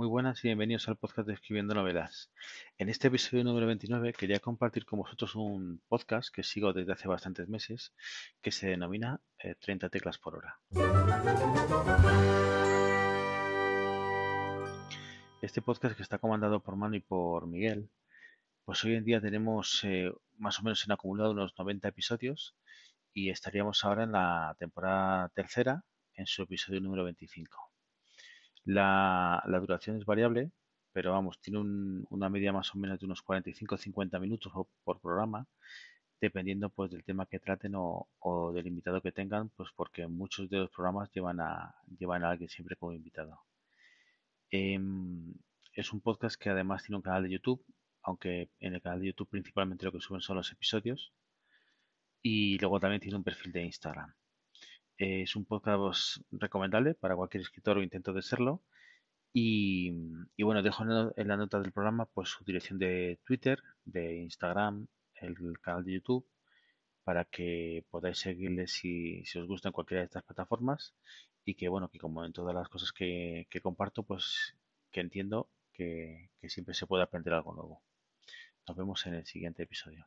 Muy buenas y bienvenidos al podcast de Escribiendo Novelas. En este episodio número 29 quería compartir con vosotros un podcast que sigo desde hace bastantes meses que se denomina 30 eh, teclas por hora. Este podcast que está comandado por Manu y por Miguel, pues hoy en día tenemos eh, más o menos en acumulado unos 90 episodios y estaríamos ahora en la temporada tercera en su episodio número 25. La, duración es variable, pero vamos, tiene una media más o menos de unos 45-50 minutos por programa, dependiendo pues del tema que traten o, del invitado que tengan, pues porque muchos de los programas llevan a, llevan a alguien siempre como invitado. Em, es un podcast que además tiene un canal de YouTube, aunque en el canal de YouTube principalmente lo que suben son los episodios, y luego también tiene un perfil de Instagram. Es un podcast recomendable para cualquier escritor o intento de serlo. Y, bueno, dejo en la nota del programa pues su dirección de Twitter, de Instagram, el canal de YouTube, para que podáis seguirle si, os gusta en cualquiera de estas plataformas y que bueno, que como en todas las cosas que, comparto, pues que entiendo que siempre se puede aprender algo nuevo. Nos vemos en el siguiente episodio.